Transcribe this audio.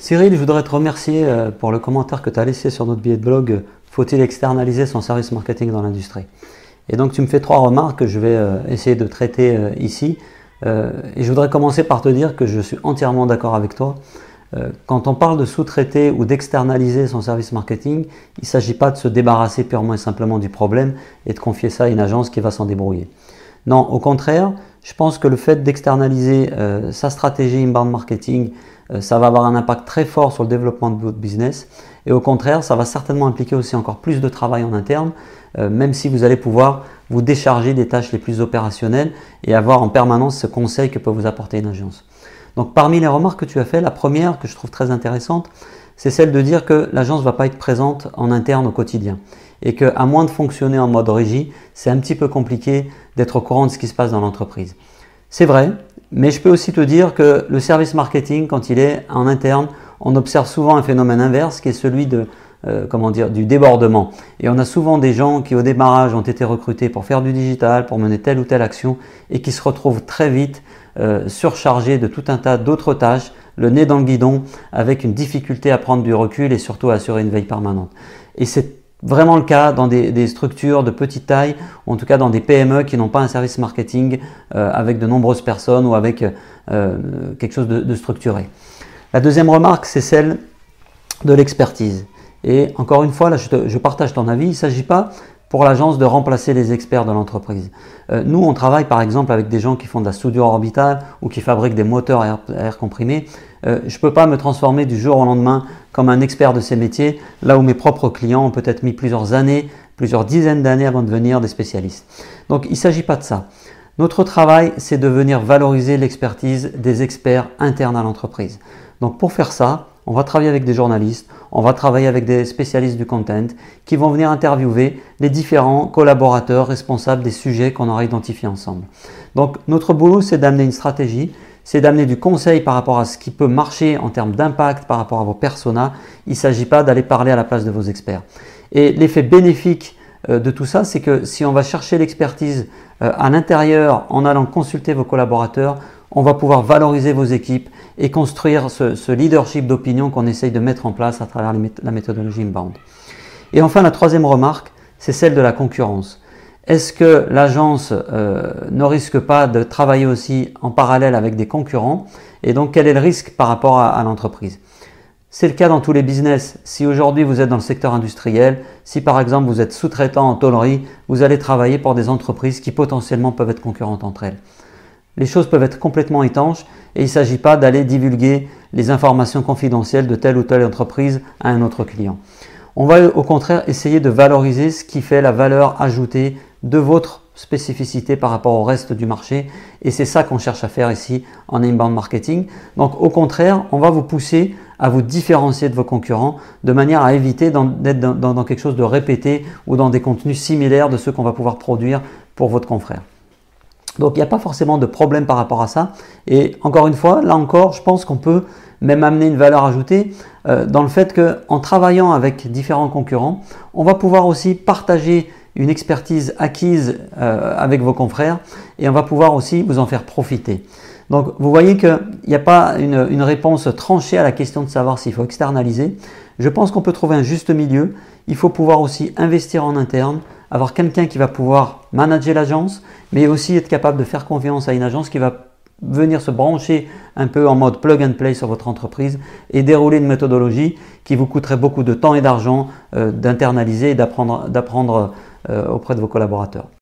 Cyril, je voudrais te remercier euh, pour le commentaire que tu as laissé sur notre billet de blog Faut-il externaliser son service marketing dans l'industrie? Et donc tu me fais trois remarques que je vais euh, essayer de traiter euh, ici. Et je voudrais commencer par te dire que je suis entièrement d'accord avec toi. Quand on parle de sous-traiter ou d'externaliser son service marketing, il ne s'agit pas de se débarrasser purement et simplement du problème et de confier ça à une agence qui va s'en débrouiller. Non, au contraire, je pense que le fait d'externaliser sa stratégie inbound marketing ça va avoir un impact très fort sur le développement de votre business. Et au contraire, ça va certainement impliquer aussi encore plus de travail en interne, euh, même si vous allez pouvoir vous décharger des tâches les plus opérationnelles et avoir en permanence ce conseil que peut vous apporter une agence. Donc parmi les remarques que tu as fait, la première que je trouve très intéressante, c'est celle de dire que l'agence ne va pas être présente en interne au quotidien et qu'à moins de fonctionner en mode régie, c'est un petit peu compliqué d'être au courant de ce qui se passe dans l'entreprise. C'est vrai, mais je peux aussi te dire que le service marketing, quand il est en interne, on observe souvent un phénomène inverse qui est celui de, euh, comment dire, du débordement. Et on a souvent des gens qui au démarrage ont été recrutés pour faire du digital, pour mener telle ou telle action, et qui se retrouvent très vite euh, surchargés de tout un tas d'autres tâches, le nez dans le guidon, avec une difficulté à prendre du recul et surtout à assurer une veille permanente. Et c'est vraiment le cas dans des, structures de petite taille, ou en tout cas dans des PME qui n'ont pas un service marketing euh, avec de nombreuses personnes ou avec euh, quelque chose de, structuré. La deuxième remarque, c'est celle de l'expertise. Et encore une fois, là, je, je partage ton avis, il ne s'agit pas pour l'agence de remplacer les experts de l'entreprise. Euh, nous, on travaille par exemple avec des gens qui font de la soudure orbitale ou qui fabriquent des moteurs à air, comprimé. Euh, je ne peux pas me transformer du jour au lendemain comme un expert de ces métiers, là où mes propres clients ont peut-être mis plusieurs années, plusieurs dizaines d'années avant de devenir des spécialistes. Donc il ne s'agit pas de ça. Notre travail, c'est de venir valoriser l'expertise des experts internes à l'entreprise. Donc pour faire ça, on va travailler avec des journalistes, on va travailler avec des spécialistes du content qui vont venir interviewer les différents collaborateurs responsables des sujets qu'on aura identifiés ensemble. Donc notre boulot, c'est d'amener une stratégie, c'est d'amener du conseil par rapport à ce qui peut marcher en termes d'impact par rapport à vos personas. Il ne s'agit pas d'aller parler à la place de vos experts. Et l'effet bénéfique euh, de tout ça, c'est que si on va chercher l'expertise euh, à l'intérieur en allant consulter vos collaborateurs, on va pouvoir valoriser vos équipes et construire ce, leadership d'opinion qu'on essaye de mettre en place à travers la méthodologie inbound. Et enfin, la troisième remarque, c'est celle de la concurrence. Est-ce que l'agence euh, ne risque pas de travailler aussi en parallèle avec des concurrents? Et donc, quel est le risque par rapport à, l'entreprise? C'est le cas dans tous les business. Si aujourd'hui vous êtes dans le secteur industriel, si par exemple vous êtes sous-traitant en tôlerie, vous allez travailler pour des entreprises qui potentiellement peuvent être concurrentes entre elles les choses peuvent être complètement étanches et il ne s'agit pas d'aller divulguer les informations confidentielles de telle ou telle entreprise à un autre client. On va au contraire essayer de valoriser ce qui fait la valeur ajoutée de votre spécificité par rapport au reste du marché et c'est ça qu'on cherche à faire ici en inbound marketing. Donc au contraire, on va vous pousser à vous différencier de vos concurrents de manière à éviter d'être dans, quelque chose de répété ou dans des contenus similaires de ceux qu'on va pouvoir produire pour votre confrère. Donc il n'y a pas forcément de problème par rapport à ça. Et encore une fois, là encore, je pense qu'on peut même amener une valeur ajoutée euh, dans le fait qu'en travaillant avec différents concurrents, on va pouvoir aussi partager une expertise acquise euh, avec vos confrères et on va pouvoir aussi vous en faire profiter. Donc vous voyez qu'il n'y a pas une, une, réponse tranchée à la question de savoir s'il faut externaliser. Je pense qu'on peut trouver un juste milieu. Il faut pouvoir aussi investir en interne, avoir quelqu'un qui va pouvoir manager l'agence, mais aussi être capable de faire confiance à une agence qui va venir se brancher un peu en mode plug and play sur votre entreprise et dérouler une méthodologie qui vous coûterait beaucoup de temps et d'argent euh, d'internaliser et d'apprendre euh, auprès de vos collaborateurs.